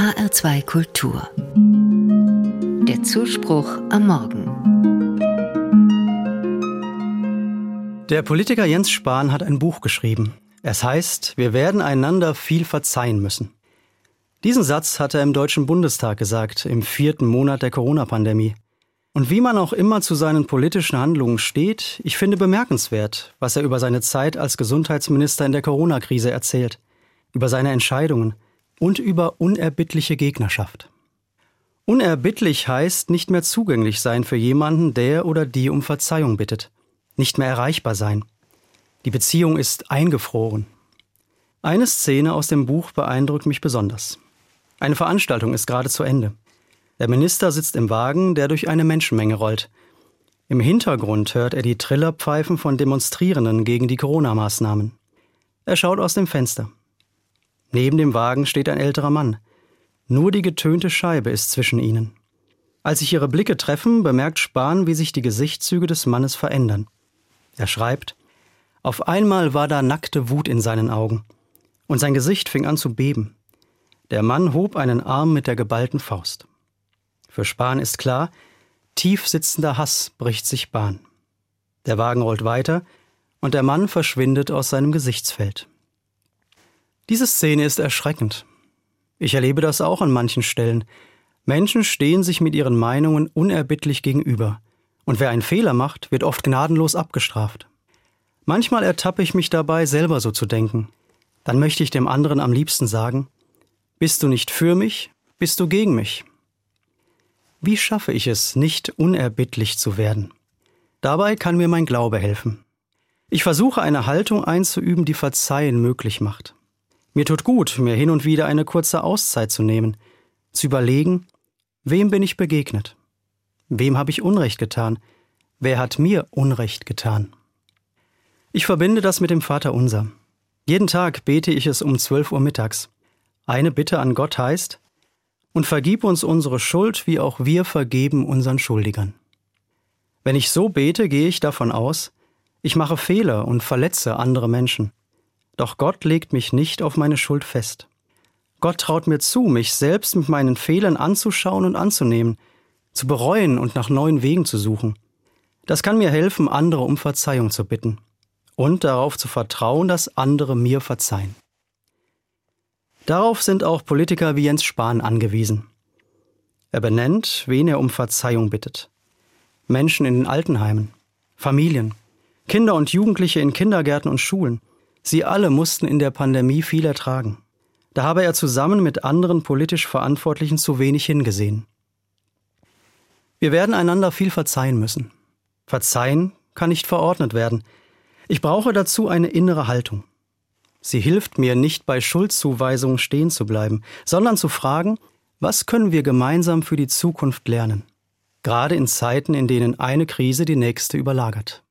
HR2 Kultur. Der Zuspruch am Morgen. Der Politiker Jens Spahn hat ein Buch geschrieben. Es heißt, wir werden einander viel verzeihen müssen. Diesen Satz hat er im Deutschen Bundestag gesagt, im vierten Monat der Corona-Pandemie. Und wie man auch immer zu seinen politischen Handlungen steht, ich finde bemerkenswert, was er über seine Zeit als Gesundheitsminister in der Corona-Krise erzählt, über seine Entscheidungen und über unerbittliche Gegnerschaft. Unerbittlich heißt nicht mehr zugänglich sein für jemanden, der oder die um Verzeihung bittet, nicht mehr erreichbar sein. Die Beziehung ist eingefroren. Eine Szene aus dem Buch beeindruckt mich besonders. Eine Veranstaltung ist gerade zu Ende. Der Minister sitzt im Wagen, der durch eine Menschenmenge rollt. Im Hintergrund hört er die Trillerpfeifen von Demonstrierenden gegen die Corona-Maßnahmen. Er schaut aus dem Fenster. Neben dem Wagen steht ein älterer Mann. Nur die getönte Scheibe ist zwischen ihnen. Als sich ihre Blicke treffen, bemerkt Spahn, wie sich die Gesichtszüge des Mannes verändern. Er schreibt, auf einmal war da nackte Wut in seinen Augen, und sein Gesicht fing an zu beben. Der Mann hob einen Arm mit der geballten Faust. Für Spahn ist klar, tief sitzender Hass bricht sich Bahn. Der Wagen rollt weiter und der Mann verschwindet aus seinem Gesichtsfeld. Diese Szene ist erschreckend. Ich erlebe das auch an manchen Stellen. Menschen stehen sich mit ihren Meinungen unerbittlich gegenüber. Und wer einen Fehler macht, wird oft gnadenlos abgestraft. Manchmal ertappe ich mich dabei, selber so zu denken. Dann möchte ich dem anderen am liebsten sagen, bist du nicht für mich, bist du gegen mich. Wie schaffe ich es, nicht unerbittlich zu werden? Dabei kann mir mein Glaube helfen. Ich versuche eine Haltung einzuüben, die Verzeihen möglich macht. Mir tut gut, mir hin und wieder eine kurze Auszeit zu nehmen, zu überlegen, wem bin ich begegnet? Wem habe ich Unrecht getan? Wer hat mir Unrecht getan? Ich verbinde das mit dem Vater Unser. Jeden Tag bete ich es um 12 Uhr mittags. Eine Bitte an Gott heißt, und vergib uns unsere Schuld, wie auch wir vergeben unseren Schuldigern. Wenn ich so bete, gehe ich davon aus, ich mache Fehler und verletze andere Menschen. Doch Gott legt mich nicht auf meine Schuld fest. Gott traut mir zu, mich selbst mit meinen Fehlern anzuschauen und anzunehmen, zu bereuen und nach neuen Wegen zu suchen. Das kann mir helfen, andere um Verzeihung zu bitten und darauf zu vertrauen, dass andere mir verzeihen. Darauf sind auch Politiker wie Jens Spahn angewiesen. Er benennt, wen er um Verzeihung bittet. Menschen in den Altenheimen, Familien, Kinder und Jugendliche in Kindergärten und Schulen. Sie alle mussten in der Pandemie viel ertragen. Da habe er zusammen mit anderen politisch Verantwortlichen zu wenig hingesehen. Wir werden einander viel verzeihen müssen. Verzeihen kann nicht verordnet werden. Ich brauche dazu eine innere Haltung. Sie hilft mir nicht bei Schuldzuweisungen stehen zu bleiben, sondern zu fragen, was können wir gemeinsam für die Zukunft lernen? Gerade in Zeiten, in denen eine Krise die nächste überlagert.